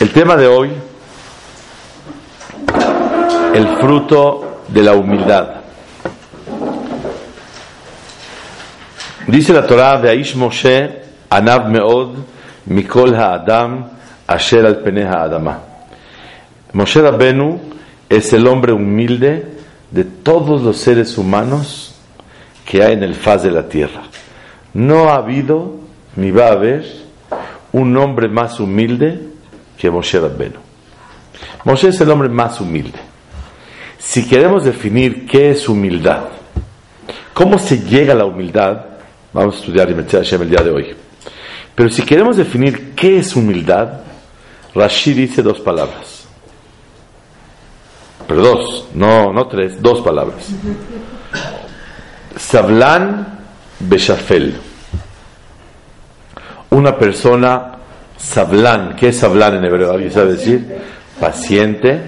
El tema de hoy, el fruto de la humildad. Dice la Torah de Aish Moshe, Anav Meod, Mikol Ha'adam, Asher al Pene Ha'adama. Moshe Rabbenu es el hombre humilde de todos los seres humanos que hay en el faz de la tierra. No ha habido ni va a haber un hombre más humilde que Moshe Rabbenu. Moshe es el hombre más humilde. Si queremos definir qué es humildad, cómo se llega a la humildad, vamos a estudiar y Hashem el día de hoy. Pero si queremos definir qué es humildad, Rashi dice dos palabras. Pero dos, no, no tres, dos palabras. Sablan Beshafel. Una persona Sablan, ¿qué es Sablan en hebreo? ¿Alguien sabe decir? Paciente.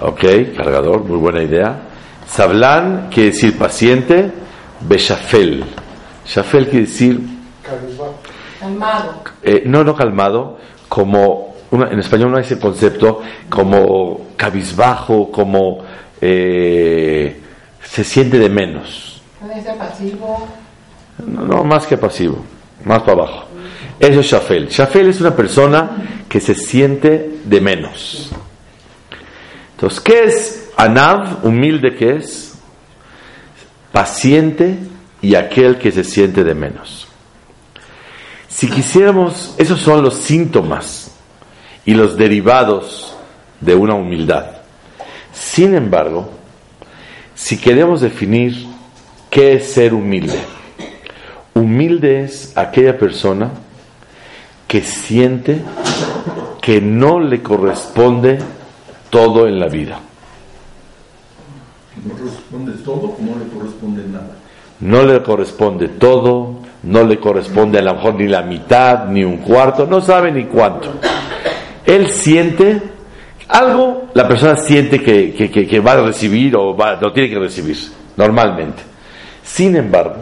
Ok, cargador, muy buena idea. Sablan quiere decir paciente. Beshafel. Shafel quiere decir. Calmado. Eh, no, no calmado, como. en español no hay ese concepto, como cabizbajo, como. Eh, se siente de menos. Puede ser pasivo. No, no, más que pasivo, más para abajo. Eso es Shafel. Shafel es una persona que se siente de menos. Entonces, ¿qué es Anav? Humilde que es. Paciente y aquel que se siente de menos. Si quisiéramos, esos son los síntomas y los derivados de una humildad. Sin embargo, si queremos definir qué es ser humilde, humilde es aquella persona que siente que no le corresponde todo en la vida. No corresponde todo o no le corresponde nada. No le corresponde todo, no le corresponde a lo mejor ni la mitad, ni un cuarto, no sabe ni cuánto. Él siente algo, la persona siente que, que- que- que va a recibir o va, lo tiene que recibir, normalmente. Sin embargo,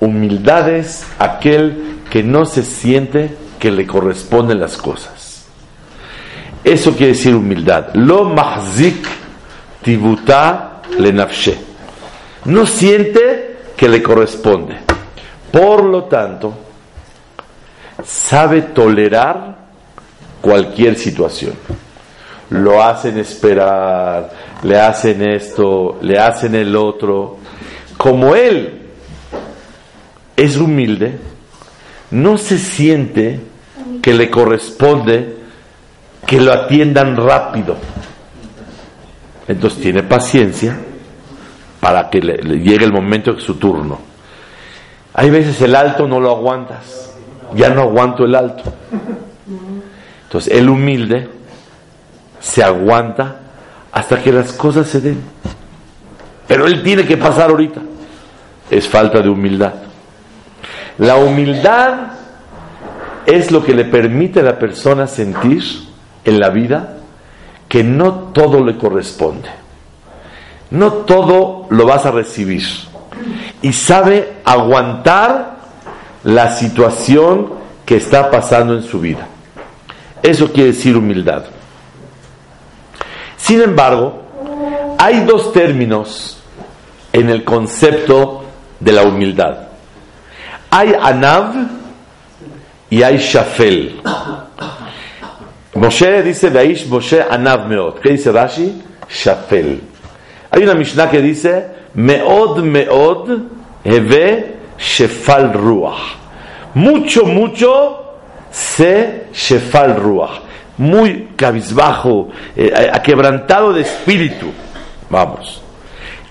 humildad es aquel que no se siente que le corresponden las cosas. Eso quiere decir humildad. Lo mahzik tibuta le nafshe. No siente que le corresponde. Por lo tanto, sabe tolerar cualquier situación. Lo hacen esperar, le hacen esto, le hacen el otro. Como él es humilde, no se siente que le corresponde que lo atiendan rápido. Entonces tiene paciencia para que le, le llegue el momento de su turno. Hay veces el alto no lo aguantas. Ya no aguanto el alto. Entonces el humilde se aguanta hasta que las cosas se den. Pero él tiene que pasar ahorita. Es falta de humildad. La humildad es lo que le permite a la persona sentir en la vida que no todo le corresponde. No todo lo vas a recibir. Y sabe aguantar la situación que está pasando en su vida. Eso quiere decir humildad. Sin embargo, hay dos términos en el concepto de la humildad. Hay anav y hay shafel. Moshe dice, Vaish Moshe anav meod. ¿Qué dice Rashi? Shafel. Hay una Mishnah que dice, meod meod heve shefal ruach. Mucho, mucho se shefal ruach. Muy cabizbajo, eh, aquebrantado de espíritu. Vamos.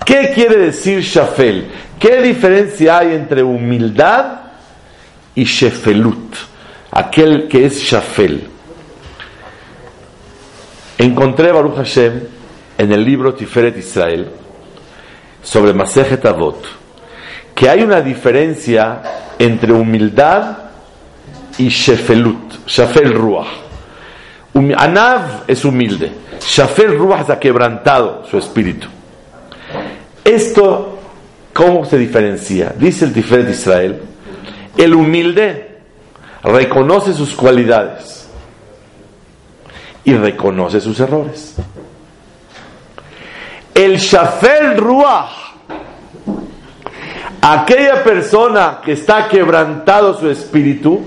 ¿Qué quiere decir shafel? ¿Qué diferencia hay entre humildad y shefelut? Aquel que es shafel. Encontré Baruch Hashem en el libro Tiferet Israel sobre Masejet Avot que hay una diferencia entre humildad y shefelut, shafel ruach. Anav es humilde, shafel ruach es quebrantado su espíritu. Esto, ¿cómo se diferencia? Dice el Tiferet Israel, el humilde reconoce sus cualidades y reconoce sus errores. El Shafel Ruach, aquella persona que está quebrantado su espíritu,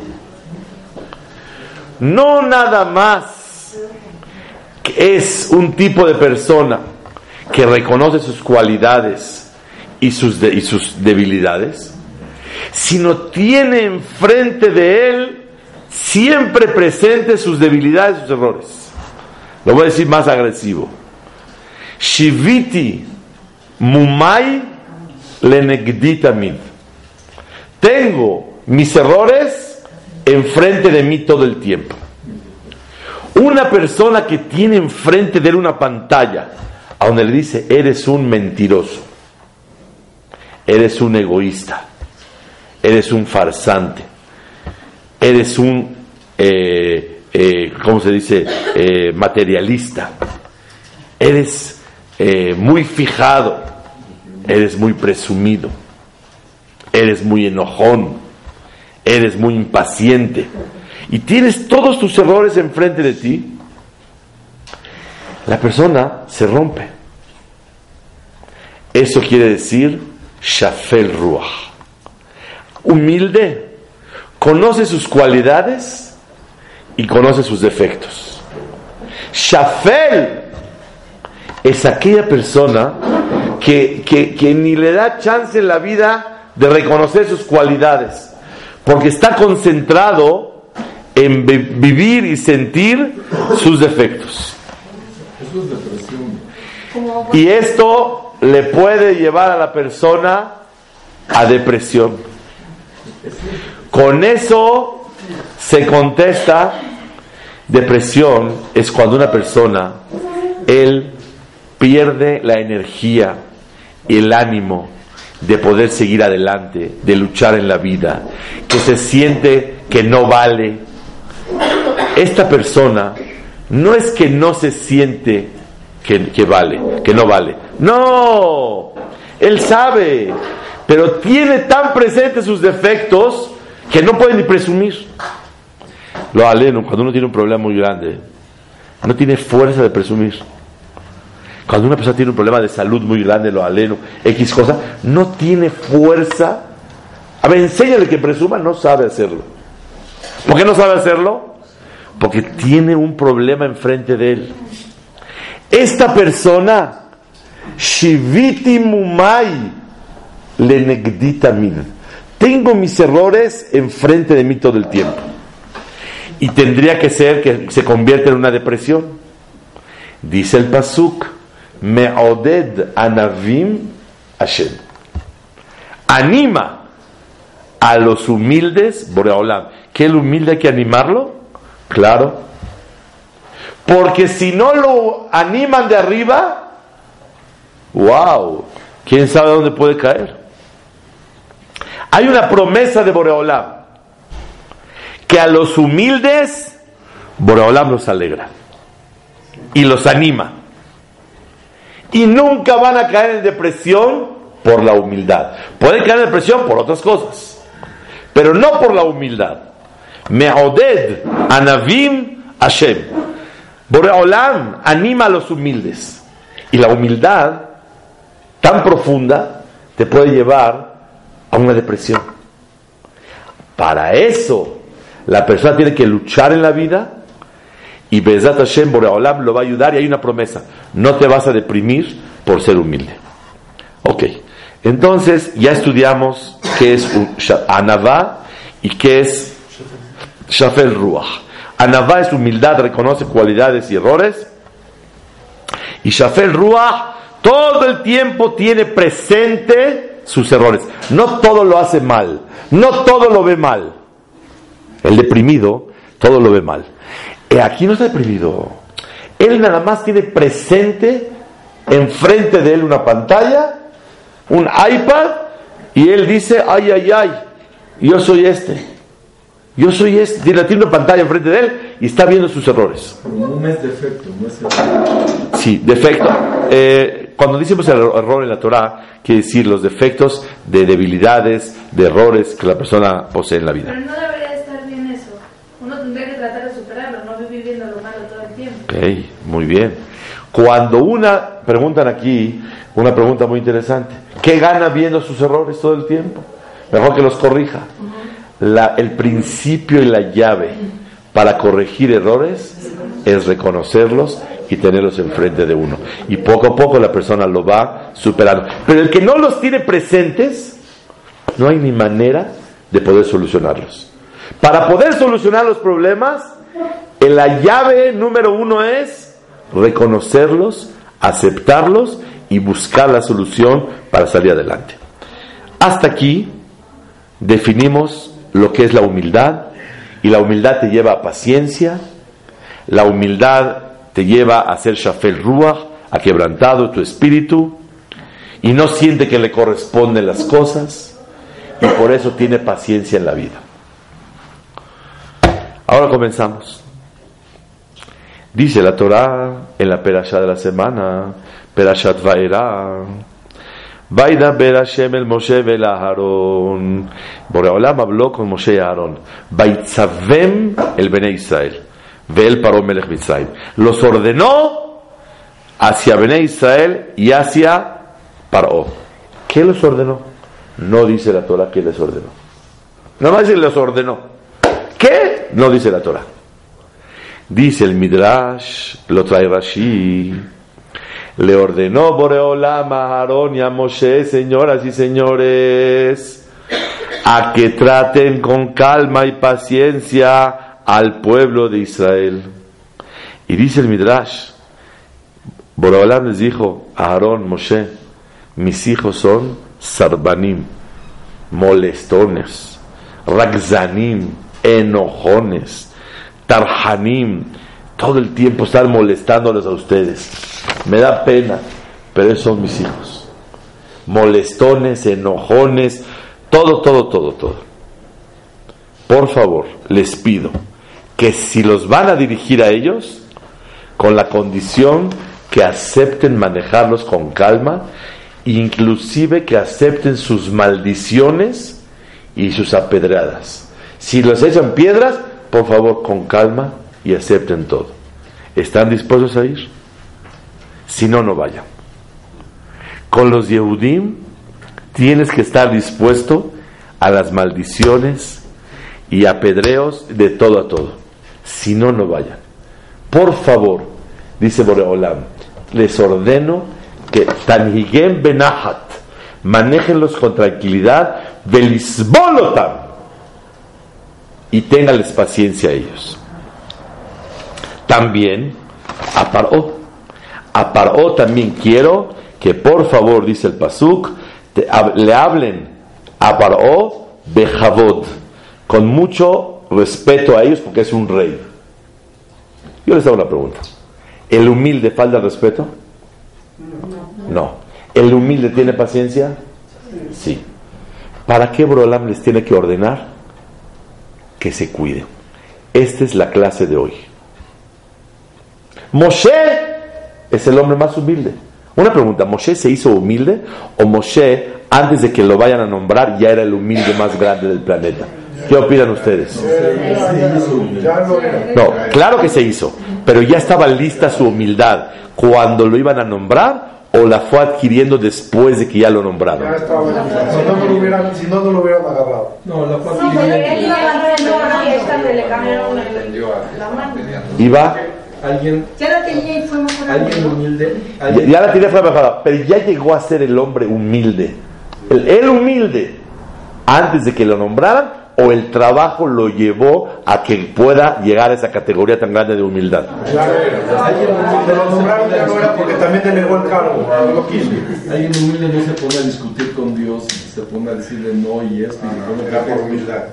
no nada más es un tipo de persona que reconoce sus cualidades y sus, y sus debilidades, sino tiene enfrente de él siempre presente sus debilidades sus errores. Lo voy a decir más agresivo. Shiviti mumai lenegditamid. Tengo mis errores enfrente de mí todo el tiempo. Una persona que tiene enfrente de él una pantalla a donde le dice, eres un mentiroso, eres un egoísta, eres un farsante, eres un, eh, eh, ¿cómo se dice?, Eh, materialista, eres muy fijado, eres muy presumido, eres muy enojón, eres muy impaciente. Y tienes todos tus errores enfrente de ti, la persona se rompe. Eso quiere decir Shafel Ruach. Humilde, conoce sus cualidades y conoce sus defectos. Shafel es aquella persona que, que- que ni le da chance en la vida de reconocer sus cualidades, porque está concentrado en vi- vivir y sentir sus defectos. Y esto le puede llevar a la persona a depresión. Con eso se contesta, depresión es cuando una persona, él pierde la energía y el ánimo de poder seguir adelante, de luchar en la vida, que se siente que no vale. Esta persona no es que no se siente que, vale, que no vale. No, él sabe, pero tiene tan presentes sus defectos que no puede ni presumir. Lo aleno, cuando uno tiene un problema muy grande, no tiene fuerza de presumir. Cuando una persona tiene un problema de salud muy grande, lo aleno, X cosa, no tiene fuerza. A ver, enséñale que presuma, no sabe hacerlo. ¿Por qué no sabe hacerlo? Porque tiene un problema enfrente de él. Esta persona, Shiviti Mumai, Lenegdita min. Tengo mis errores enfrente de mí todo el tiempo. Y tendría que ser que se convierta en una depresión. Dice el Pasuk, Me'oded Anavim Hashem. Anima a los humildes, Boreolam. ¿Que el humilde hay que animarlo? Claro. Porque si no lo animan de arriba, wow, quién sabe dónde puede caer. Hay una promesa de Boreolam que a los humildes Boreolam los alegra y los anima. Y nunca van a caer en depresión por la humildad. Pueden caer en depresión por otras cosas, pero no por la humildad. Me'oded anavim Hashem. Boreolam anima a los humildes. Y la humildad tan profunda te puede llevar a una depresión. Para eso, la persona tiene que luchar en la vida y Bezat Hashem Boreolam lo va a ayudar y hay una promesa. No te vas a deprimir por ser humilde. Ok. Entonces, ya estudiamos qué es Anavá y qué es Shafel Ruach. Anavá es humildad, reconoce cualidades y errores. Y Shafel Ruach todo el tiempo tiene presente sus errores. No todo lo hace mal. No todo lo ve mal. El deprimido todo lo ve mal. Eh, aquí no está deprimido. Él nada más tiene presente enfrente de él una pantalla, un iPad, y él dice, ay, ay, ay, yo soy este. Yo soy este. Tiene, tiene una pantalla enfrente de él y está viendo sus errores. no es defecto, no es error. Sí, defecto. Eh, cuando decimos el error en la Torah, quiere decir los defectos de debilidades, de errores que la persona posee en la vida. Pero no debería estar bien eso. Uno tendría que tratar de superarlo, no vivir viendo lo malo todo el tiempo. Ok, muy bien. Cuando una, preguntan aquí, una pregunta muy interesante, ¿qué gana viendo sus errores todo el tiempo? Mejor que los corrija. El principio y la llave para corregir errores es reconocerlos y tenerlos enfrente de uno. Y poco a poco la persona lo va superando. Pero el que no los tiene presentes, no hay ni manera de poder solucionarlos. Para poder solucionar los problemas, la llave número uno es reconocerlos, aceptarlos y buscar la solución para salir adelante. Hasta aquí definimos lo que es la humildad y la humildad te lleva a paciencia, la humildad te lleva a ser shafel ruach, a quebrantado tu espíritu y no siente que le corresponden las cosas y por eso tiene paciencia en la vida. Ahora comenzamos. Dice la Torah en la perashá de la semana, perashat Vaera, Vaida Berashem el Moshe vel Aharon. Boreolam habló con Moshe y Aarón. Vaitzavem el Bene Israel. Vel paró Melech Mitzrayim. Los ordenó hacia Bene Israel y hacia Paró. ¿Qué los ordenó? No dice la Torah que les ordenó. Nada más los ordenó. ¿Qué? No dice la Torah. Dice el Midrash, lo trae Rashi, le ordenó Boreolam a Aarón y a Moshe, señoras y señores, a que traten con calma y paciencia al pueblo de Israel. Y dice el Midrash, Boreolam les dijo a Aarón, Moshe, mis hijos son sarbanim, molestones, ragzanim, enojones, tarhanim, todo el tiempo estar molestándoles a ustedes. Me da pena, pero esos son mis hijos. Molestones, enojones, todo, todo, todo, todo. Por favor, les pido que si los van a dirigir a ellos, con la condición que acepten manejarlos con calma, inclusive que acepten sus maldiciones y sus apedreadas. Si los echan piedras, por favor, con calma y acepten todo. ¿Están dispuestos a ir? Si no, no vayan. Con los Yehudim tienes que estar dispuesto a las maldiciones y apedreos de todo a todo. Si no, no vayan. Por favor, dice Boreolam, les ordeno que Tanhigem Benahat, manéjenlos con tranquilidad, Belisbolotam, y téngales paciencia a ellos. También a Paró. A Paró también quiero que por favor, dice el Pasuk, le hablen a Paró de Javod, con mucho respeto a ellos porque es un rey. Yo les hago una pregunta. ¿El humilde falta respeto? No. ¿El humilde tiene paciencia? Sí. ¿Para qué Brolam les tiene que ordenar? que se cuide. Esta es la clase de hoy. Moshe es el hombre más humilde. Una pregunta, ¿Moshe se hizo humilde o Moshe, antes de que lo vayan a nombrar, ya era el humilde más grande del planeta? ¿Qué opinan ustedes? No, claro que se hizo, pero ya estaba lista su humildad cuando lo iban a nombrar o la fue adquiriendo después de que ya lo nombraron? Ya estaba, si, no, no lo hubieran, agarrado. No, la fue adquiriendo. iba Alguien, Ya la tenía y fue mejorando. alguien humilde, ya, alguien, ya la tiene fue mejorada, pero ya llegó a ser el hombre humilde. El, el humilde, antes de que lo nombraran, o el trabajo lo llevó a que pueda llegar a esa categoría tan grande de humildad. Claro, se lo nombraron ya no era porque también delegó el cargo, no lo quiso. alguien humilde no se pone a discutir con Dios, se pone a decirle no y esto y bueno, Era por humildad.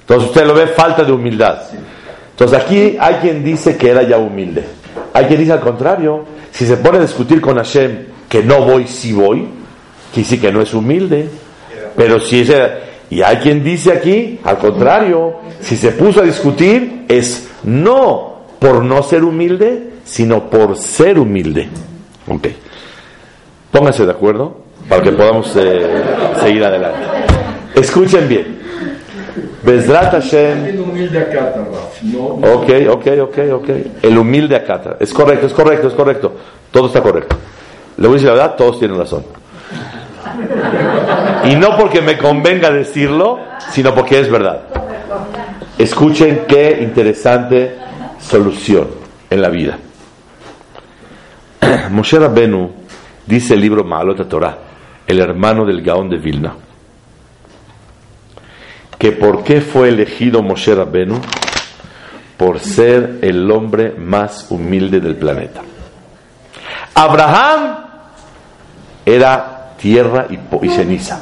Entonces usted lo ve falta de humildad. Entonces aquí hay quien dice que era ya humilde. Hay quien dice al contrario, si se pone a discutir con Hashem que no voy, si voy, quiere decir que no es humilde. Pero si es... Y hay quien dice aquí, al contrario, si se puso a discutir es no por no ser humilde, sino por ser humilde. Ok. Pónganse de acuerdo para que podamos eh, seguir adelante. Escuchen bien. Bezrat Hashem. Ok, ok, ok, ok. El humilde acata. Es correcto, es correcto, es correcto. Todo está correcto. Le voy a decir la verdad, todos tienen razón. Y no porque me convenga decirlo, sino porque es verdad. Escuchen qué interesante solución en la vida. Moshe Rabbenu dice el libro Maalot Torah, el hermano del Gaón de Vilna, que por qué fue elegido Moshe Rabbenu por ser el hombre más humilde del planeta. Abraham era tierra y, ceniza.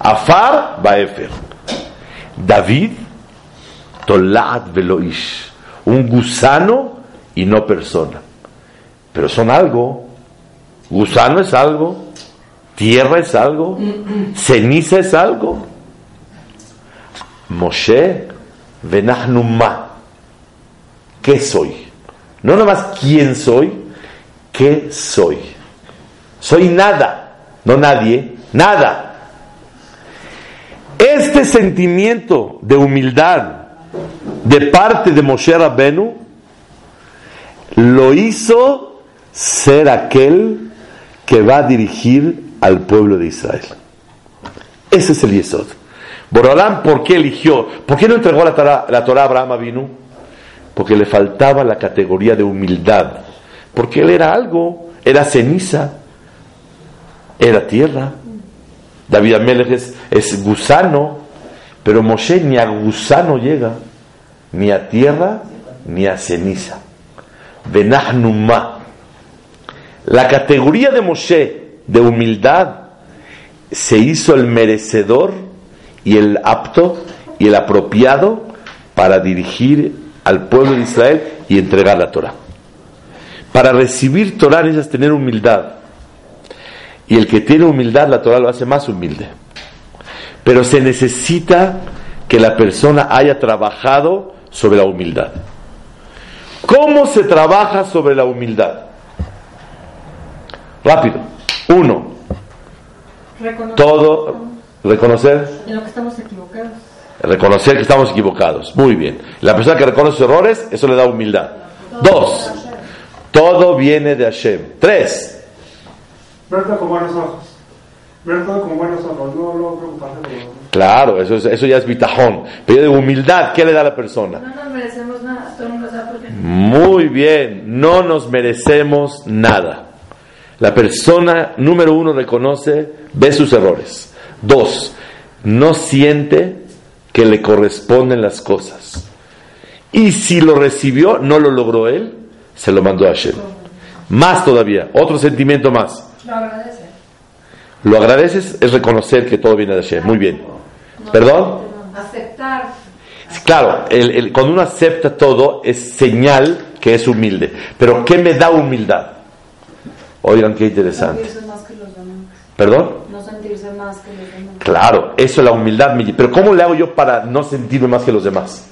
Afar Baefer. David Tolaat Veloish. Un gusano y no persona. Pero son algo. Gusano es algo. Tierra es algo. Ceniza es algo. Moshe Venahnuma. ¿Qué soy? No nomás quién soy, ¿qué soy? Soy nada, no nadie, nada. Este sentimiento de humildad de parte de Moshe Rabbenu lo hizo ser aquel que va a dirigir al pueblo de Israel. Ese es el Yesod. Borolán, ¿por qué eligió? ¿Por qué no entregó la Torah, la Torah a Abraham Avinu? Porque le faltaba la categoría de humildad. Porque él era algo, era ceniza, era tierra. David Amelech es, gusano, pero Moshe ni a gusano llega, ni a tierra, ni a ceniza. Benahnuma. La categoría de Moshe de humildad se hizo el merecedor y el apto y el apropiado para dirigir al pueblo de Israel y entregar la Torah. Para recibir Torah necesitas tener humildad. Y el que tiene humildad, la Torah lo hace más humilde. Pero se necesita que la persona haya trabajado sobre la humildad. ¿Cómo se trabaja sobre la humildad? Rápido. Uno, Reconocer todo, reconocer, en lo que estamos equivocados. reconocer que estamos equivocados. Muy bien. La persona que reconoce sus errores, eso le da humildad. Dos, todo viene de Hashem. Tres, Verlo con buenos ojos. Ver todo con buenos ojos. No, no preocuparse claro, eso, es- eso ya es bitajón. Pero de humildad, ¿qué le da a la persona? No nos merecemos nada, todo el mundo sabe por qué. Muy bien, no nos merecemos nada. La persona, número uno, reconoce, ve sus errores. Dos, no siente que le corresponden las cosas. Y si lo recibió, no lo logró él, se lo mandó a Hashem. Más todavía, otro sentimiento más. Lo agradece. Lo agradeces, es reconocer que todo viene de Hashem. Muy bien. ¿Perdón? Aceptar. Claro, el- el- cuando uno acepta todo es señal que es humilde. Pero ¿qué me da humildad? Oigan, qué interesante. ¿Perdón? Claro, eso es la humildad. Pero ¿cómo le hago yo para no sentirme más que los demás?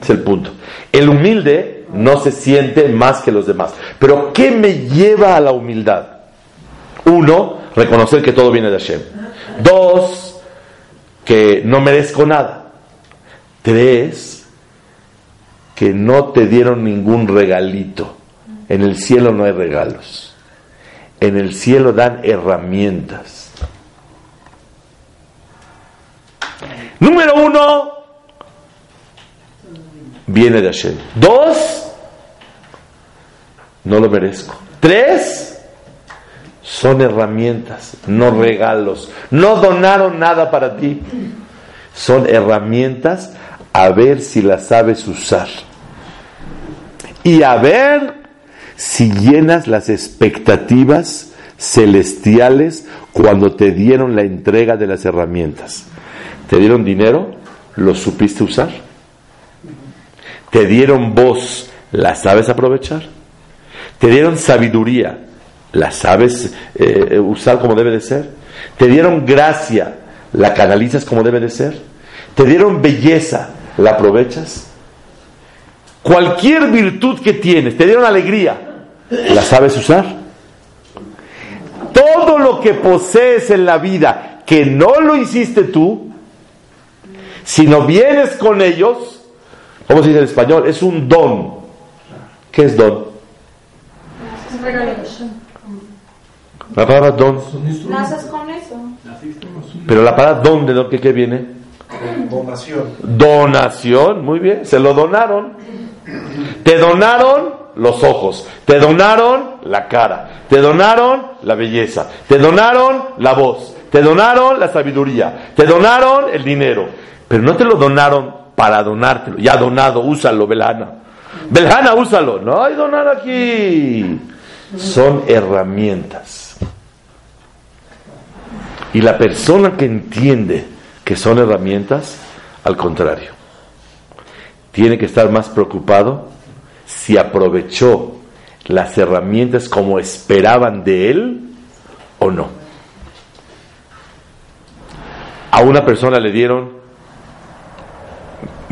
Es el punto. El humilde no se siente más que los demás. Pero ¿qué me lleva a la humildad? Uno, reconocer que todo viene de Hashem. Dos, que no merezco nada. Tres, que no te dieron ningún regalito. En el cielo no hay regalos. En el cielo dan herramientas. Número uno, viene de Hashem. Dos, no lo merezco. Tres, son herramientas, no regalos. No donaron nada para ti. Son herramientas a ver si las sabes usar. Y a ver si llenas las expectativas celestiales cuando te dieron la entrega de las herramientas. ¿Te dieron dinero? ¿Lo supiste usar? ¿Te dieron voz? ¿La sabes aprovechar? Te dieron sabiduría, ¿la sabes eh, usar como debe de ser? Te dieron gracia, ¿la canalizas como debe de ser? Te dieron belleza, ¿la aprovechas? Cualquier virtud que tienes, te dieron alegría, ¿la sabes usar? Todo lo que posees en la vida que no lo hiciste tú, si no vienes con ellos, ¿cómo se dice en español? Es un don. ¿Qué es don? La palabra don. Naces con eso. Pero la palabra don, ¿de dónde qué viene? Donación. Donación, muy bien, se lo donaron. Te donaron los ojos, te donaron la cara, te donaron la belleza, te donaron la voz, te donaron la sabiduría, te donaron el dinero, pero no te lo donaron para donártelo, ya donado, úsalo, Belana. Belana, úsalo, no hay donar aquí. Son herramientas. Y la persona que entiende que son herramientas, al contrario, tiene que estar más preocupado si aprovechó las herramientas como esperaban de él o no. A una persona le dieron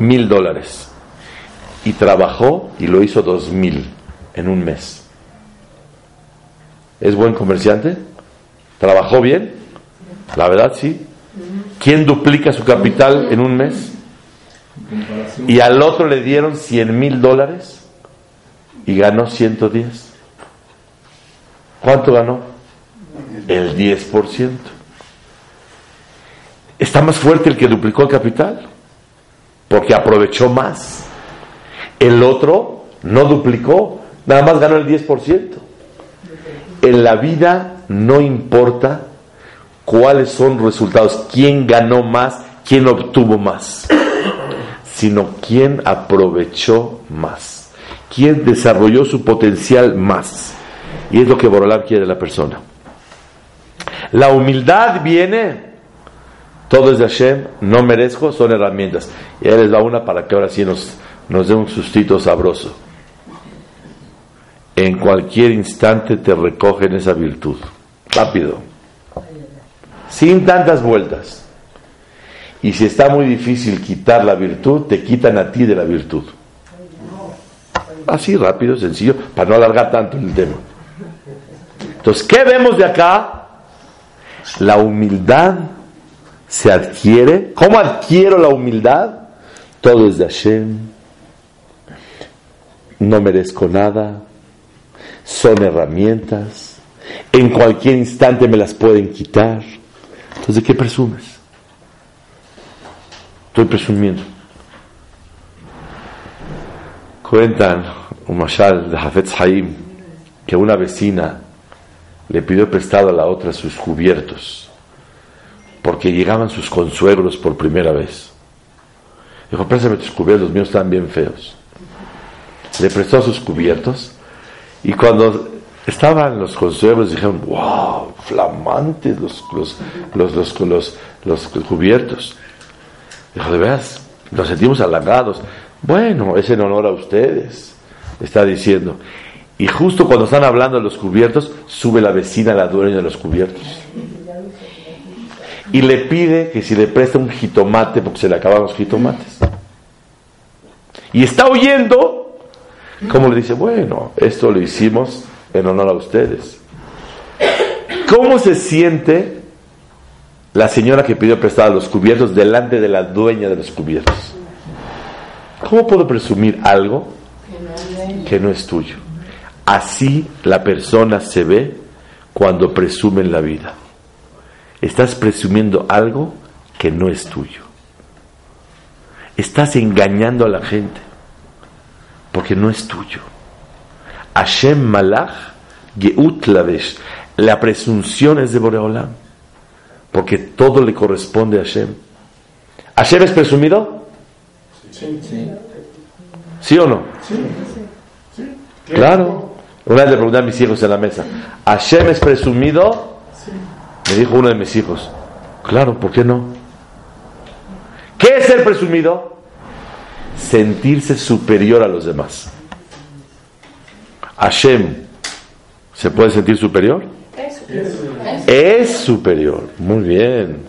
mil dólares y trabajó y lo hizo dos mil en un mes. ¿Es buen comerciante? ¿Trabajó bien? La verdad sí. ¿Quién duplica su capital en un mes? Y al otro le dieron 100 mil dólares y ganó 110. ¿Cuánto ganó? El 10%. Está más fuerte el que duplicó el capital, porque aprovechó más. El otro no duplicó, nada más ganó el 10%. En la vida no importa cuáles son los resultados, quién ganó más, quién obtuvo más, sino quién aprovechó más, quién desarrolló su potencial más. Y es lo que Borolam quiere de la persona. La humildad viene, todo es de Hashem, no merezco, son herramientas. Y ahí les da una para que ahora sí nos, nos dé un sustito sabroso. En cualquier instante te recogen esa virtud. Rápido sin tantas vueltas. Y si está muy difícil quitar la virtud, te quitan a ti de la virtud. Así rápido, sencillo, para no alargar tanto el tema. Entonces, ¿qué vemos de acá? La humildad se adquiere. ¿Cómo adquiero la humildad? Todo es de Hashem. No merezco nada. Son herramientas. En cualquier instante me las pueden quitar. Entonces, ¿de qué presumes? Estoy presumiendo. Cuentan un mashal de Hafetz Haim que una vecina le pidió prestado a la otra sus cubiertos porque llegaban sus consuegros por primera vez. Dijo, préstame tus cubiertos, los míos están bien feos. Le prestó sus cubiertos y cuando estaban los consuegros dijeron, wow, flamantes los, los, los, los, los, cubiertos. Dijo, de veras, nos sentimos halagados. Bueno, es en honor a ustedes, está diciendo. Y justo cuando están hablando de los cubiertos, sube la vecina, la dueña de los cubiertos. Y le pide que si le presta un jitomate, porque se le acaban los jitomates. Y está oyendo, como le dice, bueno, esto lo hicimos en honor a ustedes. ¿Cómo se siente la señora que pidió prestado los cubiertos delante de la dueña de los cubiertos? ¿Cómo puedo presumir algo que no es tuyo? Así la persona se ve cuando presume en la vida. Estás presumiendo algo que no es tuyo. Estás engañando a la gente porque no es tuyo. Hashem Malach Geut Lavesh. La presunción es de Boreolam. Porque todo le corresponde a Hashem. ¿Hashem es presumido? Sí, sí. ¿Sí o no? Claro. Una vez le pregunté a mis hijos en la mesa, ¿Hashem es presumido? Me dijo uno de mis hijos, claro, ¿por qué no? ¿Qué es ser presumido? Sentirse superior a los demás. Hashem se puede sentir superior? Es superior. Muy bien.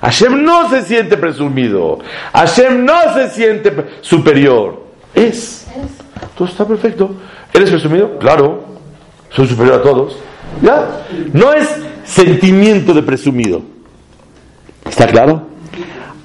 Hashem no se siente presumido. Hashem no se siente superior. Es. Todo está perfecto. ¿Eres presumido? Claro. Soy superior a todos. ¿Ya? No es sentimiento de presumido. ¿Está claro?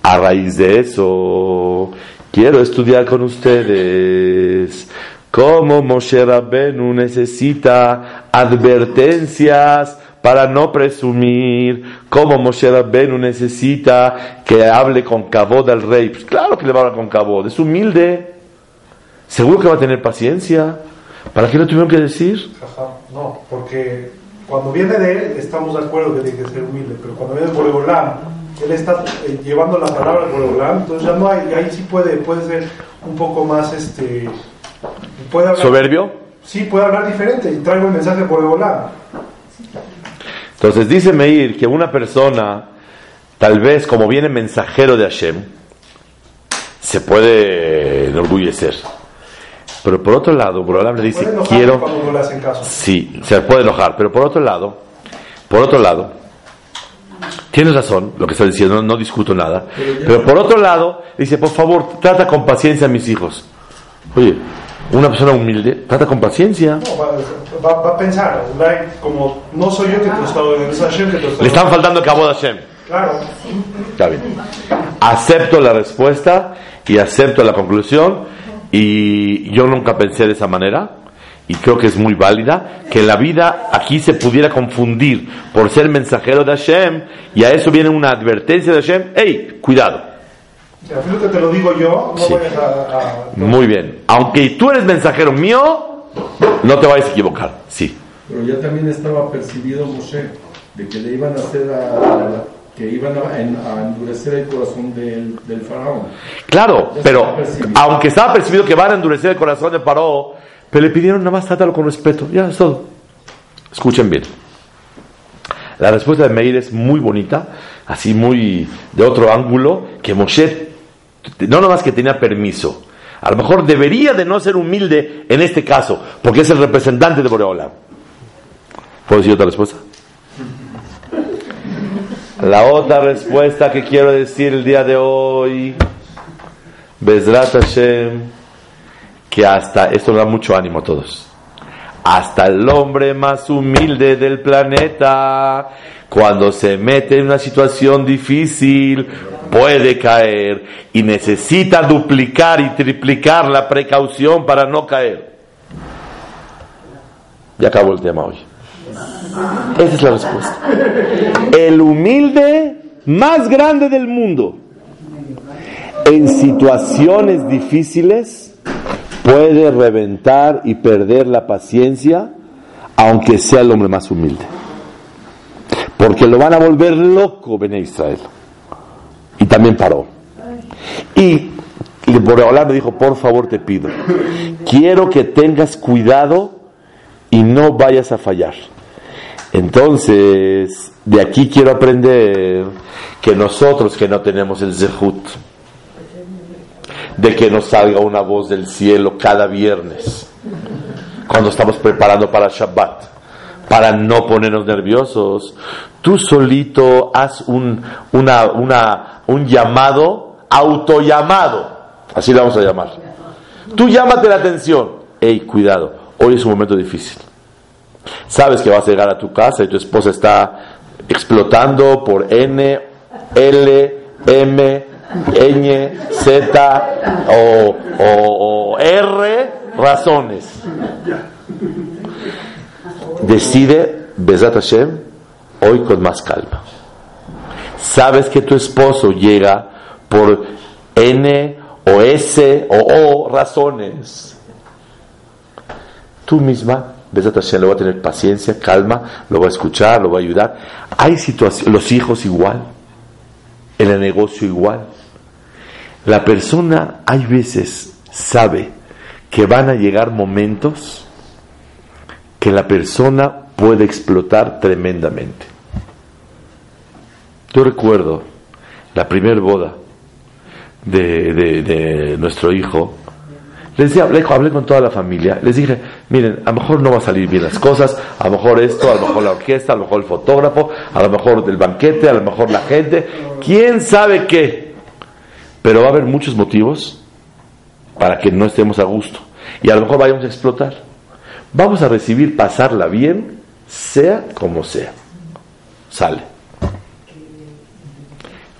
A raíz de eso, quiero estudiar con ustedes cómo Moshe Rabbenu necesita advertencias para no presumir, cómo Moshe Rabbenu necesita que hable con cabod al rey. Pues claro que le va a hablar con cabod, es humilde, seguro que va a tener paciencia. ¿Para qué lo tuvieron que decir? No, porque cuando viene de él estamos de acuerdo que tiene que ser humilde, pero cuando viene de Boregolán, él está eh, llevando la palabra de Boregolán, entonces ya no hay, ahí sí puede, puede ser un poco más, este, puede hablar, ¿Soberbio? sí puede hablar diferente y traigo el mensaje de Boregolán. Entonces dice Meir que una persona, tal vez como viene mensajero de Hashem, se puede enorgullecer. Pero por otro lado, Borolam le dice, quiero... no le hacen caso. Sí, se puede enojar, pero por otro lado, por otro lado, tienes razón lo que estás diciendo, no, no discuto nada, pero por otro lado, dice, por favor, trata con paciencia a mis hijos. Oye, una persona humilde, trata con paciencia. No, va, va- va a pensar, like, como no soy yo que te está ordenando, es Hashem que te está Le están faltando el cabo de Hashem. Claro, Está bien. Acepto la respuesta y acepto la conclusión y yo nunca pensé de esa manera y creo que es muy válida que en la vida aquí se pudiera confundir por ser mensajero de Hashem y a eso viene una advertencia de Hashem, hey, cuidado. a fin que te lo digo yo, no Sí. vayas a... a- Muy bien. Aunque tú eres mensajero mío, no te vayas a equivocar. Sí. Pero ya también estaba percibido Moshe de que le iban a hacer a, que iban a, en- a endurecer el corazón del, del faraón. Claro, Ya pero estaba aunque estaba percibido que van a endurecer el corazón de Paró, pero le pidieron nada más trátalo con respeto. Ya es todo. Escuchen bien. La respuesta de Meir es muy bonita, así muy de otro ángulo, que Moshe no nada más que tenía permiso, a lo mejor debería de no ser humilde en este caso, porque es el representante de Boreola. ¿Puedo decir otra respuesta? La otra respuesta que quiero decir el día de hoy, Bezrat Hashem, que hasta, esto da mucho ánimo a todos, hasta el hombre más humilde del planeta, cuando se mete en una situación difícil, puede caer y necesita duplicar y triplicar la precaución para no caer. Ya acabó el tema hoy. Esa es la respuesta. El humilde más grande del mundo en situaciones difíciles puede reventar y perder la paciencia aunque sea el hombre más humilde. Porque lo van a volver loco, Bene Israel. Y también paró. Y Boreolá me dijo, por favor te pido, quiero que tengas cuidado y no vayas a fallar. Entonces, de aquí quiero aprender que nosotros que no tenemos el zehut, de que nos salga una voz del cielo cada viernes, cuando estamos preparando para Shabbat, para no ponernos nerviosos, tú solito haz un, una, un llamado, autollamado, así le vamos a llamar. Tú llámate la atención, hey, cuidado, hoy es un momento difícil. Sabes que vas a llegar a tu casa y tu esposa está explotando por N, L, M, Ñ, Z o, o- R razones. Decide, Besat Hashem, hoy con más calma. Sabes que tu esposo llega por N o S o O razones tú misma, Besat Hashem, le va a tener paciencia, calma, lo va a escuchar, lo va a ayudar. Hay situaciones, los hijos igual, en el negocio igual. La persona, hay veces, sabe que van a llegar momentos que la persona puede explotar tremendamente. Yo recuerdo la primer boda de nuestro hijo, Les dije, hablé, con toda la familia, les dije, miren, a lo mejor no va a salir bien las cosas, a lo mejor esto, a lo mejor la orquesta, a lo mejor el fotógrafo, a lo mejor el banquete, a lo mejor la gente, quién sabe qué. Pero va a haber muchos motivos para que no estemos a gusto. Y a lo mejor vayamos a explotar. Vamos a recibir, pasarla bien, sea como sea. Sale.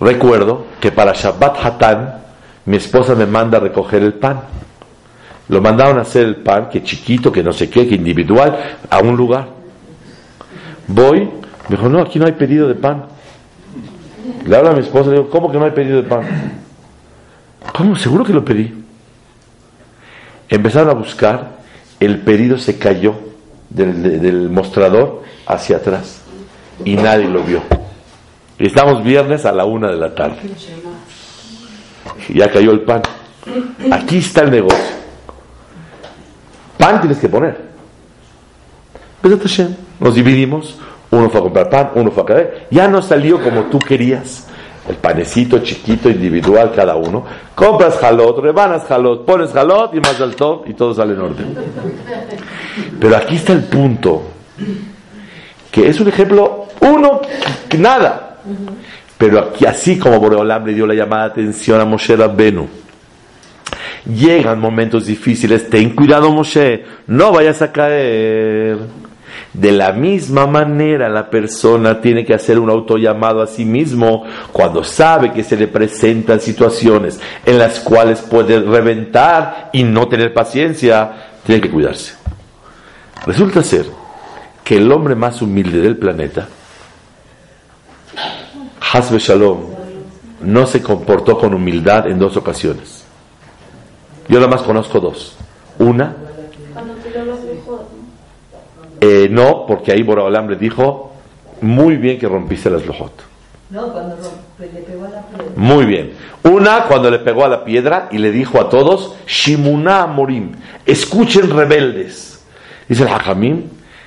Recuerdo que para Shabbat Hatán, mi esposa me manda a recoger el pan. Lo mandaron a hacer el pan, que chiquito, que no sé qué, que individual, a un lugar. Voy, me dijo, no, aquí no hay pedido de pan. Le habla a mi esposa, le digo, ¿cómo que no hay pedido de pan? ¿Cómo? Seguro que lo pedí. Empezaron a buscar, el pedido se cayó del, del mostrador hacia atrás y nadie lo vio. Estamos viernes a la una de la tarde. Ya cayó el pan. Aquí está el negocio. Pan tienes que poner. Hashem. Nos dividimos. Uno fue a comprar pan, uno fue a caer. Ya no salió como tú querías. El panecito chiquito, individual, cada uno. Compras jalot, rebanas jalot, pones jalot y más alto y todo sale en orden. Pero aquí está el punto. Que es un ejemplo, uno, que nada. Pero aquí, así como Boreolam le dio la llamada de atención a Moshe Rabbenu, llegan momentos difíciles, ten cuidado Moshe, no vayas a caer. De la misma manera la persona tiene que hacer un autollamado a sí mismo cuando sabe que se le presentan situaciones en las cuales puede reventar y no tener paciencia, tiene que cuidarse. Resulta ser que el hombre más humilde del planeta, Hasbe Shalom, no se comportó con humildad en dos ocasiones. Yo nada más conozco dos. Una, eh, no, porque ahí Boraholam le dijo, muy bien que rompiste las lojot. No, cuando rompe, le pegó a la piedra. Muy bien. Una, cuando le pegó a la piedra y le dijo a todos, Shimuna Morim, escuchen rebeldes. Dice el Hajamim,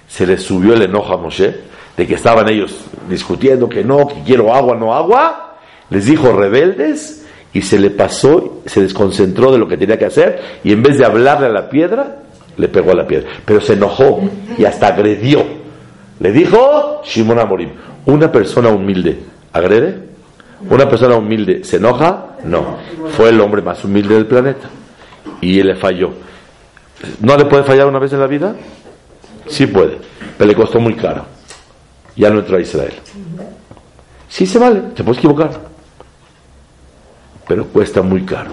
se le subió el enojo a Moshe, de que estaban ellos discutiendo que no, que quiero agua, no agua. Les dijo rebeldes y se le pasó, se desconcentró de lo que tenía que hacer y en vez de hablarle a la piedra, le pegó a la piedra. Pero se enojó y hasta agredió. Le dijo Shimon Amorim, una persona humilde, ¿agrede? ¿Una persona humilde se enoja? No. Fue el hombre más humilde del planeta. Y él le falló. ¿No le puede fallar una vez en la vida? Sí puede, pero le costó muy caro. Ya no entró a Israel. Sí se vale, te puedes equivocar. Pero cuesta muy caro.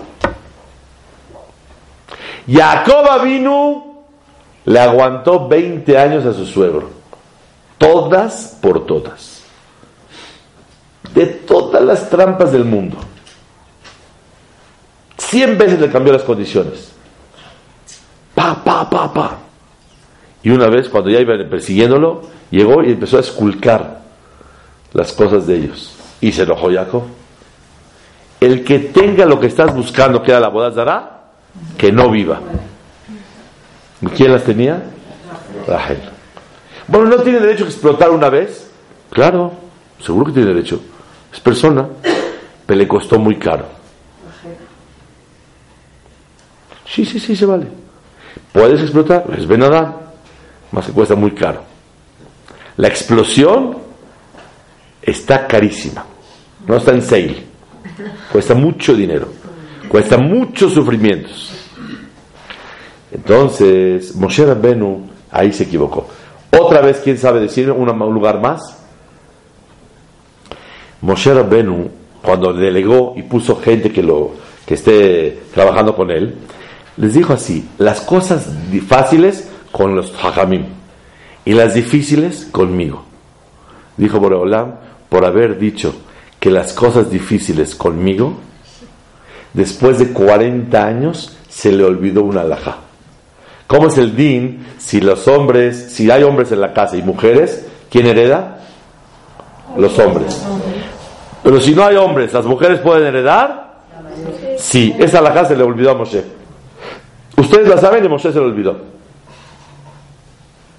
Jacob vino, le aguantó 20 años a su suegro. Todas por todas. De todas las trampas del mundo. 100 veces le cambió las condiciones. Pa, pa, pa, pa. Y una vez, cuando ya iba persiguiéndolo, llegó y empezó a esculcar las cosas de ellos. Y se enojó Jacob. El que tenga lo que estás buscando, que era la boda Zara, que no viva. ¿Quién las tenía? Rachel. Bueno, ¿no tiene derecho a explotar una vez? Claro, seguro que tiene derecho. Es persona, pero le costó muy caro. Sí, sí, sí, se vale. Puedes explotar, es Benadán, más que cuesta muy caro. La explosión está carísima, no está en sale, cuesta mucho dinero, cuesta muchos sufrimientos. Entonces, Moshe Rabbenu ahí se equivocó. Otra vez, ¿quién sabe decir un lugar más? Moshe Rabbenu, cuando delegó y puso gente que, lo, que esté trabajando con él, les dijo así, las cosas fáciles con los hajamim y las difíciles conmigo. Dijo Boreolam, por haber dicho que las cosas difíciles conmigo, después de 40 años se le olvidó una alhaja. ¿Cómo es el din si los hombres, si hay hombres en la casa y mujeres, ¿quién hereda? Los hombres. Pero si no hay hombres, ¿las mujeres pueden heredar? Sí, esa alhaja se le olvidó a Moshe. Ustedes la saben y Moshe se le olvidó.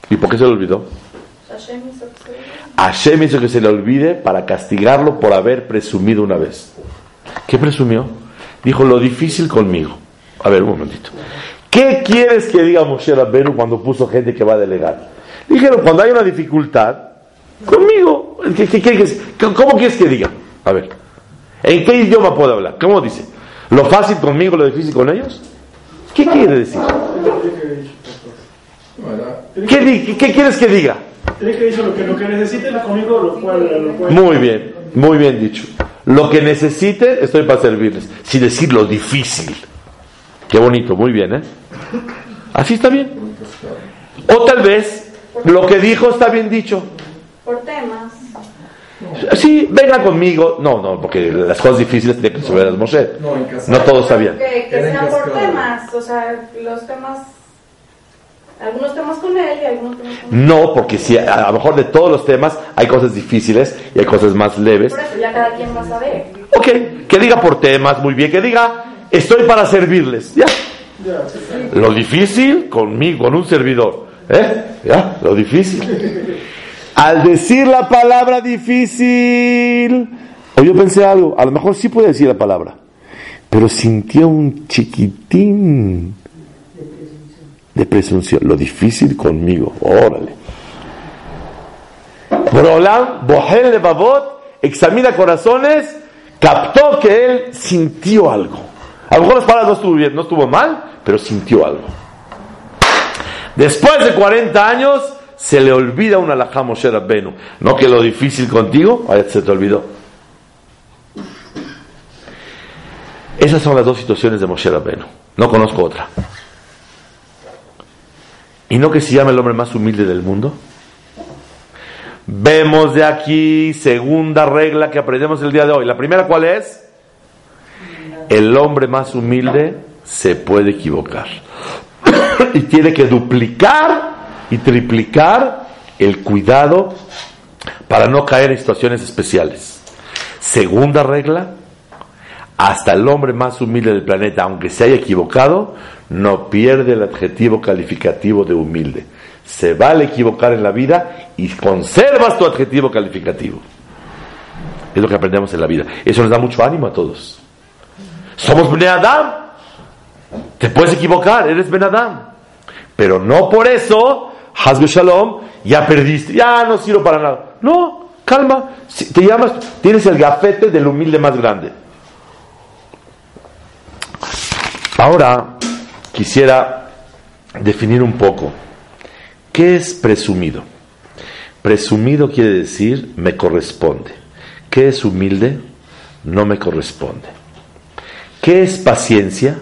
¿Y por qué se le olvidó? Hashem hizo que se- le olvide para castigarlo por haber presumido una vez. ¿Qué presumió? Dijo lo difícil conmigo. A ver, un momentito. ¿Qué quieres que diga Moshe Rabbenu cuando puso gente que va a delegar? Dijeron, cuando hay una dificultad, conmigo. ¿Qué, qué- qué- ¿Cómo quieres que diga? A ver, ¿en qué idioma puedo hablar? ¿Cómo dice? ¿Lo fácil conmigo, lo difícil con ellos? ¿Qué quiere decir? ¿verdad? ¿Qué, di- qué- qué quieres que diga? Tiene que decir lo que, lo que necesiten conmigo, lo lo Muy bien, muy bien dicho. Lo que necesiten, estoy para servirles. Sin decir lo difícil. Qué bonito, muy bien, ¿eh? Así está bien. O tal vez, lo que dijo está bien dicho. Por temas. Sí, venga conmigo. No, no, porque las cosas difíciles tienen que resolver Moshe. No, en casa. No todos sabían. Que, que sean por temas, o sea, los temas, algunos temas con él y algunos temas con No, porque si a lo mejor de todos los temas hay cosas difíciles y hay cosas más leves. Por eso ya cada quien va a saber. Ok, que diga por temas, muy bien, que diga, estoy para servirles. Ya. Lo difícil conmigo, con un servidor. ¿Eh? Ya, lo difícil. Al decir la palabra difícil, o yo pensé algo, a lo mejor sí puede decir la palabra, pero sintió un chiquitín de presunción. Lo difícil conmigo, órale. Borolam, Bohel Babot, examina corazones, captó que él sintió algo. A lo mejor las palabras no estuvo bien, no estuvo mal, pero sintió algo. Después de 40 años, se le olvida una alajá Moshe Rabbenu. No que lo difícil contigo, ahora se te olvidó. Esas son las dos situaciones de Moshe Rabbenu. No conozco otra. ¿Y no que se llama el hombre más humilde del mundo? Vemos de aquí segunda regla que aprendemos el día de hoy. La primera, ¿cuál es? El hombre más humilde se puede equivocar. y tiene que duplicar y triplicar el cuidado para no caer en situaciones especiales. Segunda regla, hasta el hombre más humilde del planeta, aunque se haya equivocado, no pierde el adjetivo calificativo de humilde. Se vale equivocar en la vida y conservas tu adjetivo calificativo. Es lo que aprendemos en la vida. Eso nos da mucho ánimo a todos. Somos Ben Adam. Te puedes equivocar, eres Ben Adam. Pero no por eso, Hazbe Shalom, ya perdiste, ya no sirvo para nada. No, calma. Si te llamas, tienes el gafete del humilde más grande. Ahora quisiera definir un poco qué es presumido. Presumido quiere decir me corresponde. ¿Qué es humilde? No me corresponde. ¿Qué es paciencia?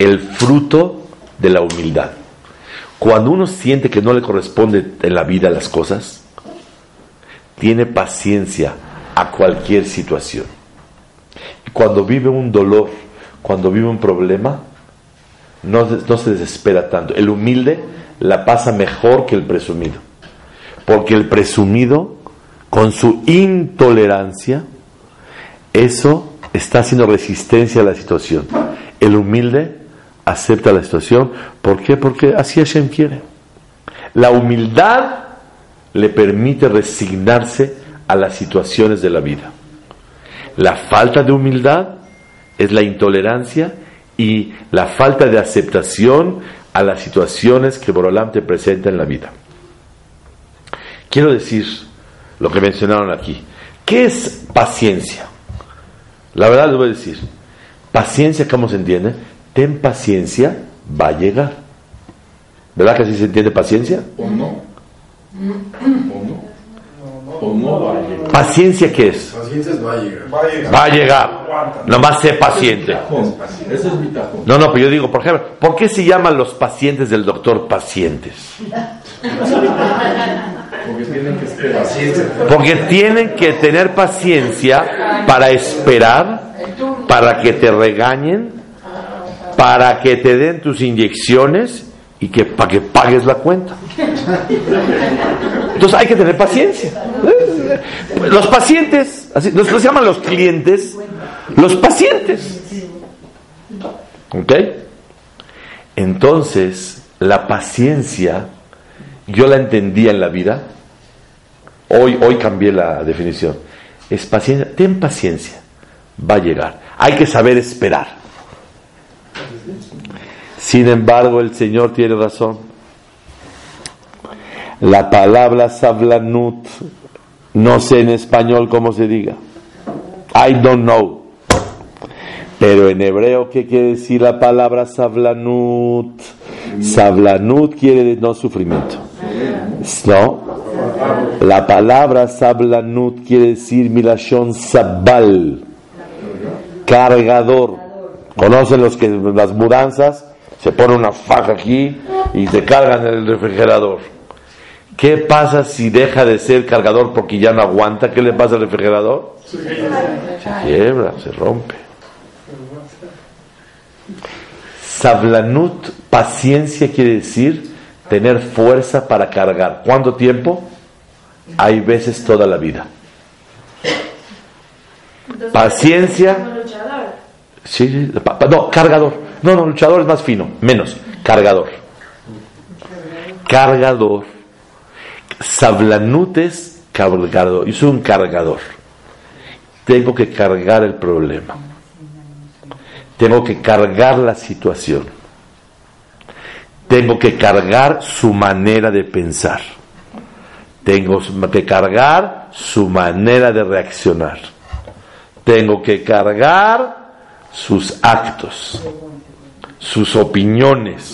El fruto de la humildad. Cuando uno siente que no le corresponde en la vida las cosas, tiene paciencia a cualquier situación. Cuando vive un dolor, cuando vive un problema, no, se desespera tanto. El humilde la pasa mejor que el presumido. Porque el presumido, con su intolerancia, eso está haciendo resistencia a la situación. El humilde acepta la situación. ¿Por qué? Porque así Hashem quiere. La humildad le permite resignarse a las situaciones de la vida. La falta de humildad es la intolerancia y la falta de aceptación a las situaciones que Borolam te presenta en la vida. Quiero decir lo que mencionaron aquí. ¿Qué es paciencia? La verdad les voy a decir. Paciencia, ¿cómo se entiende? Ten paciencia, va a llegar. ¿Verdad que así se entiende paciencia? ¿O no? ¿O no? ¿O no va a llegar? ¿Paciencia qué es? Paciencia va a llegar. Va a llegar. Va a llegar. Nomás sé paciente. Tajón. Ese es mi tajón. No, no, pero yo digo, por ejemplo, ¿por qué se llaman los pacientes del doctor pacientes? Porque tienen que esperar. Porque tienen que tener paciencia para esperar, para que te regañen, para que te den tus inyecciones para que pagues la cuenta. Entonces hay que tener paciencia. Los pacientes, así, no se llaman los clientes, los pacientes. ¿Ok? Entonces, la paciencia, yo la entendía en la vida, hoy, hoy cambié la definición. Es paciencia, ten paciencia, va a llegar. Hay que saber esperar. Sin embargo, el Señor tiene razón. La palabra sablanut, no sé en español cómo se diga. I don't know. Pero en hebreo, ¿qué quiere decir la palabra sablanut? Sablanut quiere decir no sufrimiento. No. La palabra sablanut quiere decir milashon sabal, cargador. ¿Conocen los que las mudanzas? Se pone una faja aquí y se cargan en el refrigerador. ¿Qué pasa si deja de ser cargador porque ya no aguanta? ¿Qué le pasa al refrigerador? Se quiebra, se rompe. Sablanut, paciencia quiere decir tener fuerza para cargar. ¿Cuánto tiempo? Hay veces toda la vida. Paciencia. Sí, no, cargador. No, no, luchador es más fino, menos. Cargador. Cargador. Sablanut es cargador. Yo soy un cargador. Tengo que cargar el problema. Tengo que cargar la situación. Tengo que cargar su manera de pensar. Tengo que cargar su manera de reaccionar. Tengo que cargar sus actos, sus opiniones.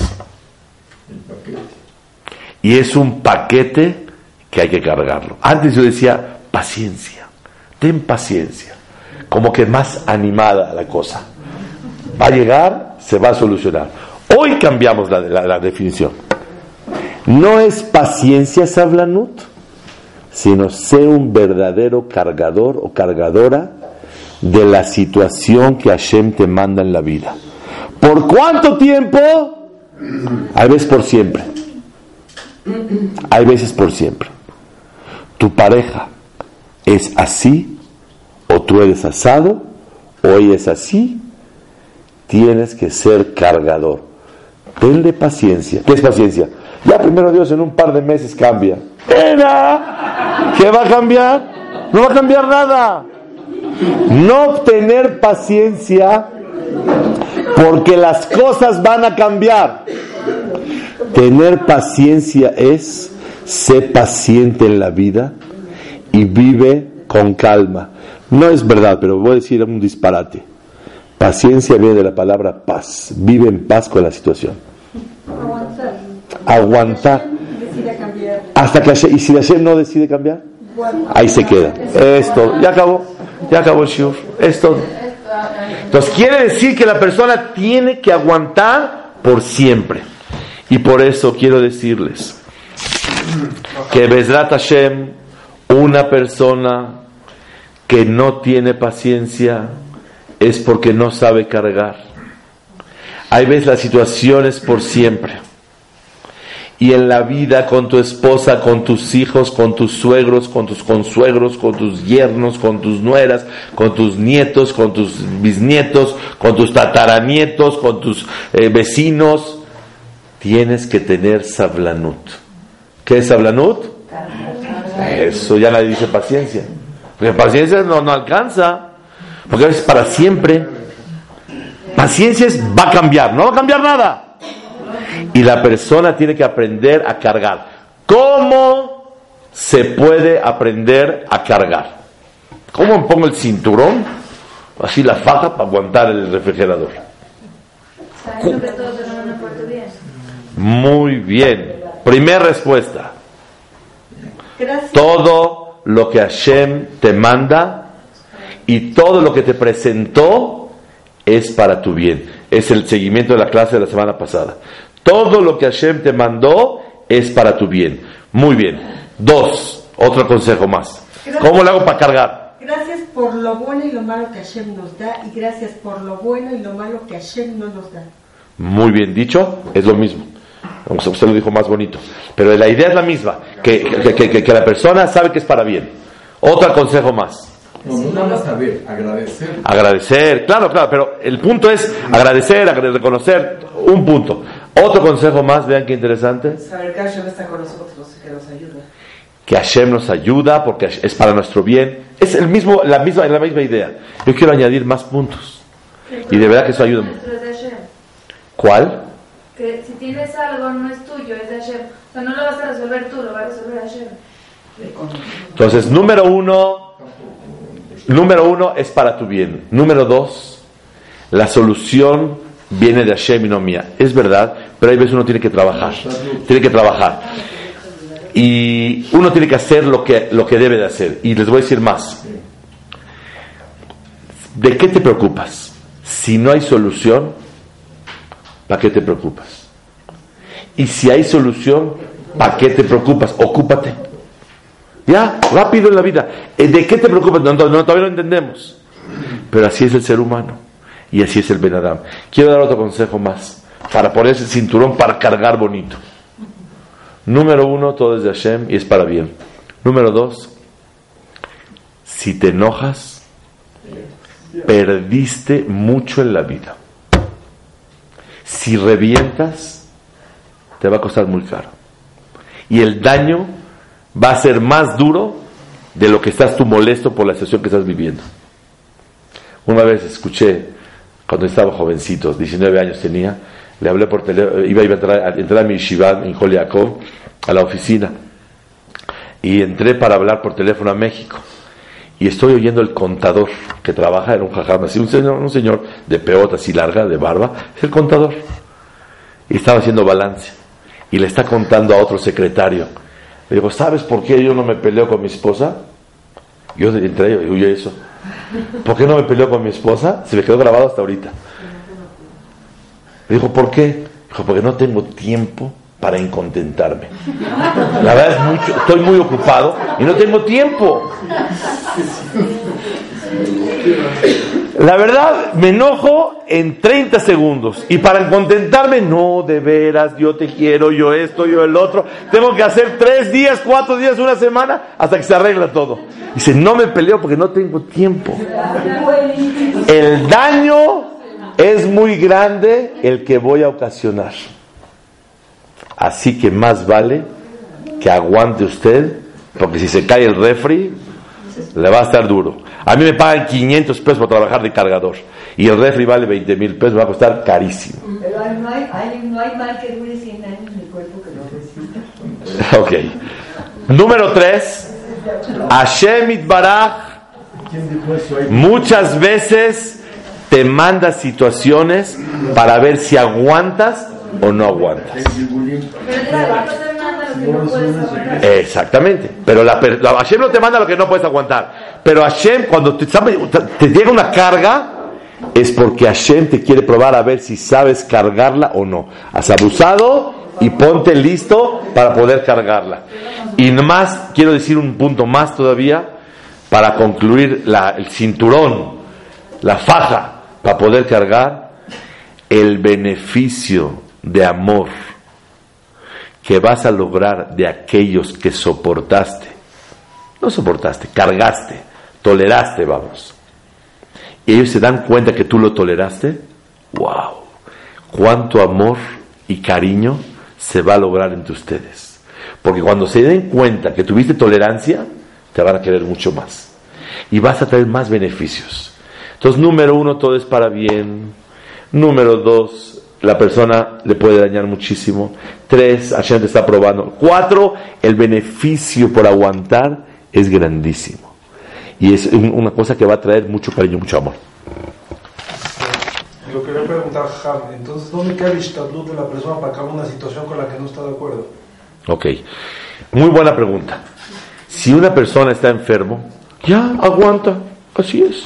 Y es un paquete que hay que cargarlo. Antes yo decía paciencia, ten paciencia, como que más animada la cosa. Va a llegar, se va a solucionar. Hoy cambiamos la, la- la definición. No es paciencia sablanut, sino ser un verdadero cargador o cargadora de la situación que Hashem te manda en la vida. ¿Por cuánto tiempo? Hay veces por siempre. Hay veces por siempre. Tu pareja es así, o tú eres asado, o ella es así. Tienes que ser cargador. Tenle paciencia. ¿Qué es paciencia? Ya primero Dios en un par de meses cambia. Era. ¿Qué va a cambiar? No va a cambiar nada. No tener paciencia porque las cosas van a cambiar. Tener paciencia es ser paciente en la vida y vive con calma. No es verdad, pero voy a decir un disparate. Paciencia viene de la palabra paz. Vive en paz con la situación. Aguantar. Hasta que y si Hashem no decide cambiar, ahí se queda. Esto, ya acabó, ya acabó el shiur. Es todo. Entonces quiere decir que la persona tiene que aguantar por siempre. Y por eso quiero decirles que Bezrat Hashem, una persona que no tiene paciencia, es porque no sabe cargar. Hay veces la situación es por siempre. Y en la vida con tu esposa, con tus hijos, con tus suegros, con tus consuegros, con tus yernos, con tus nueras, con tus nietos, con tus bisnietos, con tus tataranietos, con tus eh, vecinos, tienes que tener sablanut. ¿Qué es sablanut? Eso ya nadie dice paciencia. Porque paciencia no, no alcanza. Porque veces para siempre. Paciencia es va a cambiar, no va a cambiar nada. Y la persona tiene que aprender a cargar. ¿Cómo se puede aprender a cargar? ¿Cómo me pongo el cinturón? Así la faja para aguantar el refrigerador. Todo. Muy bien. Primera respuesta. Gracias. Todo lo que Hashem te manda y todo lo que te presentó es para tu bien. Es el seguimiento de la clase de la semana pasada. Todo lo que Hashem te mandó es para tu bien. Muy bien. Dos, otro consejo más. ¿Cómo lo hago para cargar? Gracias por lo bueno y lo malo que Hashem nos da y gracias por lo bueno y lo malo que Hashem no nos da. Muy bien dicho, es lo mismo. Aunque usted lo dijo más bonito. Pero la idea es la misma, que, que- que- que- la persona sabe que es para bien. Otro consejo más. No, no nada más saber, agradecer. Agradecer, claro, claro, pero el punto es agradecer, agra- reconocer, un punto. Otro consejo más, vean qué interesante, Saber que Hashem está con nosotros y que nos ayuda. que Hashem nos ayuda porque es para nuestro bien. Es el mismo, la misma, la misma idea. Yo quiero añadir más puntos. Y de verdad que eso ayuda. ¿Cuál? que si tienes algo no es tuyo, es de Hashem. O sea, no lo vas a resolver tú, lo va a resolver Hashem. Entonces, número uno, número uno es para tu bien. Número dos, la solución viene de Hashem y no mía. Es verdad, pero hay veces uno tiene que trabajar. Tiene que trabajar. Y uno tiene que hacer lo que, lo que debe de hacer. Y les voy a decir más. ¿De qué te preocupas? Si no hay solución, ¿para qué te preocupas? Y si hay solución, ¿para qué te preocupas? Ocúpate. Ya, rápido en la vida. Eh, ¿De qué te preocupas? No, no, todavía no entendemos. Pero así es el ser humano. Y así es el Ben Adam. Quiero dar otro consejo más. Para ponerse el cinturón para cargar bonito. Número uno, todo es de Hashem y es para bien. Número dos, si te enojas, perdiste mucho en la vida. Si revientas, te va a costar muy caro. Y el daño va a ser más duro de lo que estás tú molesto por la situación que estás viviendo. Una vez escuché, cuando estaba jovencito, 19 años tenía, le hablé por teléfono, iba, a entrar, a mi Shivan en Joliakov, a la oficina, y entré para hablar por teléfono a México y estoy oyendo el contador que trabaja, en un jajam así, un señor, un señor de peota así larga, de barba, es el contador. Y estaba haciendo balance. Y le está contando a otro secretario. Le digo, ¿sabes por qué yo no me peleo con mi esposa? Yo entré y oye eso. ¿Por qué no me peleo con mi esposa? Se me quedó grabado hasta ahorita. Le dijo, ¿por qué? Dijo, porque no tengo tiempo para incontentarme. La verdad es mucho, estoy muy ocupado y no tengo tiempo. La verdad, me enojo en 30 segundos. Y para contentarme, no, de veras, yo te quiero, yo esto, yo el otro. Tengo que hacer tres días, cuatro días, una semana, hasta que se arregla todo. Dice, no me peleo porque no tengo tiempo. El daño es muy grande el que voy a ocasionar. Así que más vale que aguante usted, porque si se cae el refri, le va a estar duro. A mí me pagan 500 pesos por trabajar de cargador y el refri vale 20 mil pesos, me va a costar carísimo. Pero no hay, no hay mal que dure 100 años en mi cuerpo que lo resista. Ok. Número 3. Hashem Itbaraj muchas veces te manda situaciones para ver si aguantas o no aguantas. Exactamente. Pero la, Hashem no te manda lo que no puedes aguantar. Pero Hashem, cuando te, llega una carga, es porque Hashem te quiere probar a ver si sabes cargarla o no. Has abusado y ponte listo para poder cargarla. Y más, quiero decir un punto más todavía, para concluir la, el cinturón, la faja, para poder cargar el beneficio de amor que vas a lograr de aquellos que soportaste, no soportaste, cargaste, toleraste, vamos. Y ellos se dan cuenta que tú lo toleraste, wow, cuánto amor y cariño se va a lograr entre ustedes. Porque cuando se den cuenta que tuviste tolerancia, te van a querer mucho más. Y vas a traer más beneficios. Entonces, número uno, todo es para bien. Número dos, la persona le puede dañar muchísimo. Tres, Hashem te está probando. Cuatro, el beneficio por aguantar es grandísimo. Y es una cosa que va a traer mucho cariño, mucho amor. Lo quería preguntar, Ham, entonces, ¿dónde queda el estatuto de la persona para acabar una situación con la que no está de acuerdo? Ok, muy buena pregunta. Si una persona está enfermo, ya aguanta, así es.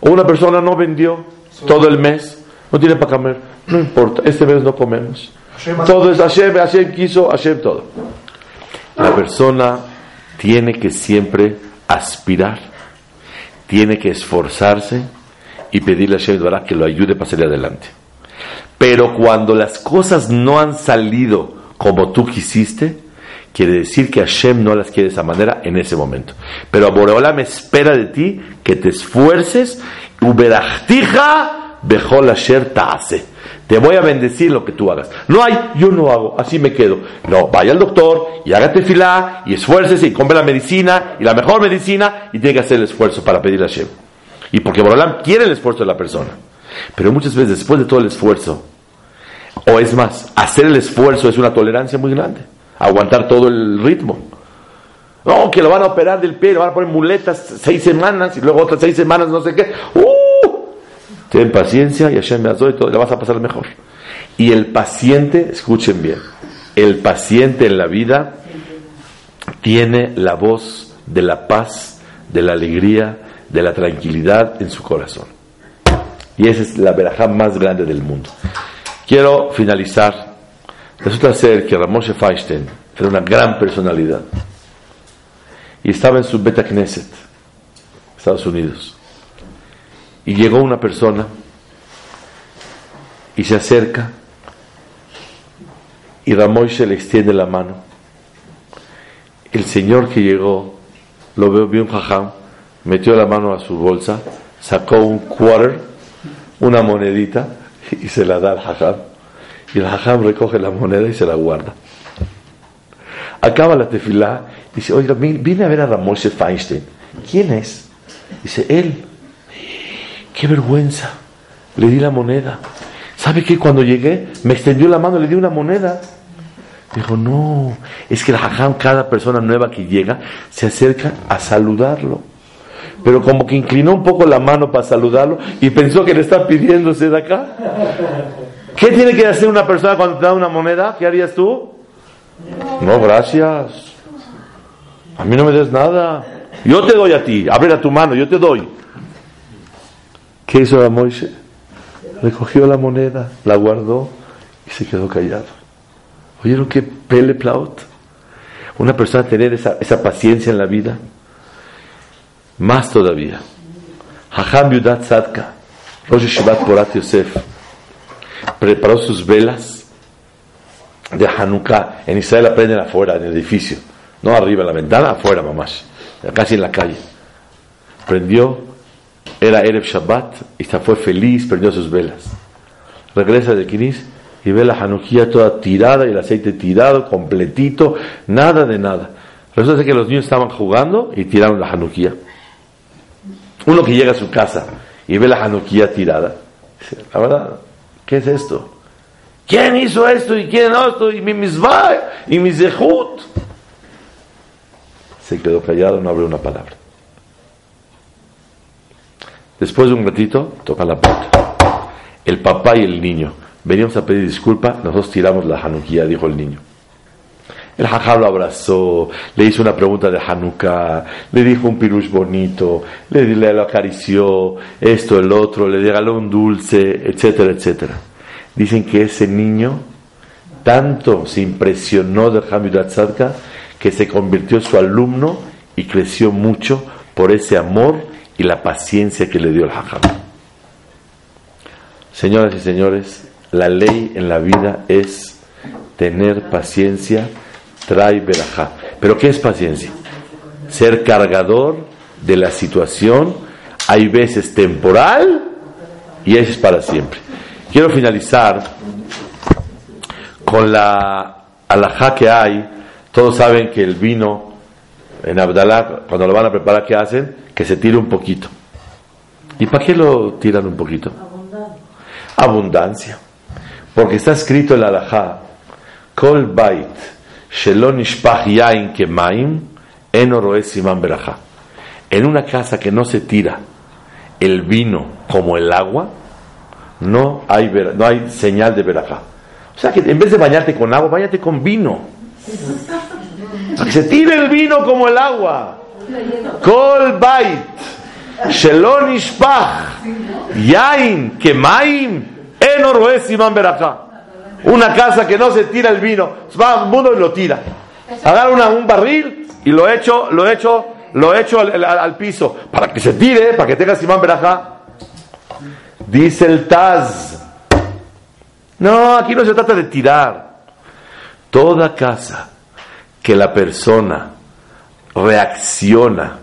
O una persona no vendió todo el mes, no tiene para comer, no importa, este mes no comemos. Todo es Hashem, Hashem quiso, Hashem todo. La persona tiene que siempre aspirar, tiene que esforzarse y pedirle a Hashem que lo ayude para salir adelante. Pero cuando las cosas no han salido como tú quisiste, quiere decir que Hashem no las quiere de esa manera en ese momento. Pero Boreola me espera de ti que te esfuerces, uberachtija bejol asher ta'ase te voy a bendecir lo que tú hagas. No hay, yo no hago, así me quedo. No, vaya al doctor y hágate filá y esfuércese y compre la medicina y la mejor medicina y tiene que hacer el esfuerzo para pedirle a Hashem. Y porque Borolam quiere el esfuerzo de la persona. Pero muchas veces después de todo el esfuerzo, O es más, hacer el esfuerzo es una tolerancia muy grande. Aguantar todo el ritmo. No, que lo van a operar del pie, lo van a poner muletas seis semanas y luego otras seis semanas, no sé qué. ¡Uh! Ten paciencia y Hashem me y todo, le vas a pasar mejor. Y el paciente, escuchen bien, el paciente en la vida tiene la voz de la paz, de la alegría, de la tranquilidad en su corazón. Y esa es la verajá más grande del mundo. Quiero finalizar. Resulta ser que Ramoshe Feinstein era una gran personalidad. Y estaba en su Beta Knesset, Estados Unidos. Y llegó una persona y se acerca y Ramoshe le extiende la mano. El señor que llegó lo veo bien jajam, metió la mano a su bolsa, sacó un quarter, una monedita y se la da al hajam. Y el hajam recoge la moneda y se la guarda. Acaba la tefilá y dice, oiga, vine a ver a Ramoshe Feinstein. ¿Quién es? Dice, él. Qué vergüenza. Le di la moneda. ¿Sabe qué? Cuando llegué, me extendió la mano, le di una moneda. Dijo, no, es que el hajam, cada persona nueva que llega, se acerca a saludarlo. Pero como que inclinó un poco la mano para saludarlo y pensó que le está pidiéndose de acá. ¿Qué tiene que hacer una persona cuando te da una moneda? ¿Qué harías tú? No, gracias. A mí no me des nada. Yo te doy a ti. Abre tu mano, yo te doy. ¿Qué hizo la Moisés? Recogió la moneda, la guardó y se quedó callado. ¿Oyeron qué pele plaut? Una persona tener esa, esa paciencia en la vida. Más todavía. Hajam Yudat Sadka, Rosh Shivat Porat Yosef, preparó sus velas de Hanukkah. En Israel aprenden afuera, en el edificio. No arriba en la ventana, afuera, mamás. Casi en la calle. Prendió, era Erev Shabbat, y fue feliz, prendió sus velas. Regresa de Kinis y ve la Hanukkah toda tirada y el aceite tirado, completito, nada de nada. Resulta que los niños estaban jugando y tiraron la Hanukkah. Uno que llega a su casa y ve la Hanukkah tirada, dice, la verdad, ¿qué es esto? ¿Quién hizo esto y quién no esto? Y mi misvah y mi zehut. Se quedó callado, no abrió una palabra. Después de un ratito, toca la puerta. El papá y el niño Venimos a pedir disculpa, nosotros tiramos la Hanukkah, dijo el niño. El jajá lo abrazó, le hizo una pregunta de Hanukkah, le dijo un pirush bonito, le, le lo acarició, esto, el otro, le regaló un dulce, etcétera, etcétera. Dicen que ese niño tanto se impresionó de Hamid Tzadka que se convirtió en su alumno y creció mucho por ese amor y la paciencia que le dio el jajá. Señoras y señores, la ley en la vida es tener paciencia, trae verajá. ¿Pero qué es paciencia? Ser cargador de la situación, hay veces temporal y es para siempre. Quiero finalizar con la alajá que hay. Todos saben que el vino en Abdalá, cuando lo van a preparar, ¿qué hacen? Que se tire un poquito. ¿Y para qué lo tiran un poquito? Abundancia. Porque está escrito en la alajá, Kol bait shelon yain kemaim. En una casa que no se tira el vino como el agua, no hay, no hay señal de verajá. O sea que en vez de bañarte con agua, bañate con vino. Para que se tire el vino como el agua. Shelon ishpach yain kemaim una casa que no se tira el vino. Va al mundo y lo tira. Agarra un barril y lo echo, lo echo, lo echo al, piso. Para que se tire, para que tenga Simán Berajá. Dice el Taz. No, aquí no se trata de tirar. Toda casa que la persona reacciona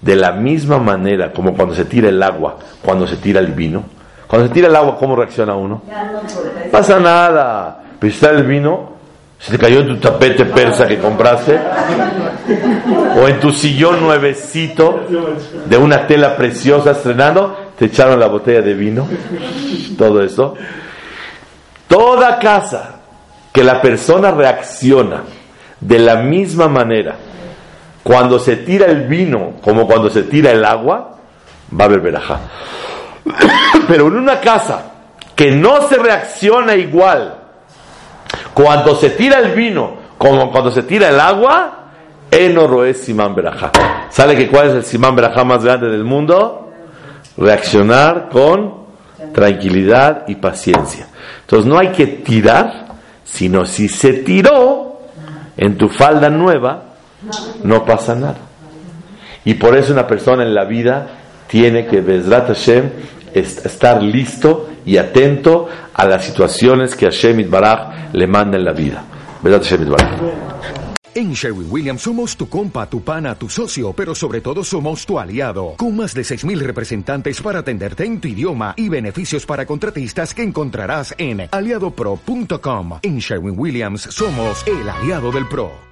de la misma manera como cuando se tira el agua, cuando se tira el vino, cuando se tira el agua, ¿cómo reacciona uno? Pasa nada. Pero está el vino, se te cayó en tu tapete persa que compraste, o en tu sillón nuevecito de una tela preciosa estrenando, te echaron la botella de vino, todo eso. Toda casa que la persona reacciona de la misma manera cuando se tira el vino como cuando se tira el agua, va a haber verajá. Pero en una casa que no se reacciona igual cuando se tira el vino como cuando se tira el agua, Enoro es Simán Berajá. ¿Sabe que cuál es el Simán Berajá más grande del mundo? Reaccionar con tranquilidad y paciencia. Entonces no hay que tirar, sino si se tiró en tu falda nueva, no pasa nada. Y por eso una persona en la vida tiene que, Bezrat Hashem, estar listo y atento a las situaciones que Hashem Itbaraj le manda en la vida. Bezrat Hashem Itbaraj. En Sherwin Williams somos tu compa, tu pana, tu socio, pero sobre todo somos tu aliado, con más de 6.000 representantes para atenderte en tu idioma y beneficios para contratistas que encontrarás en aliadopro.com. En Sherwin Williams somos el aliado del PRO.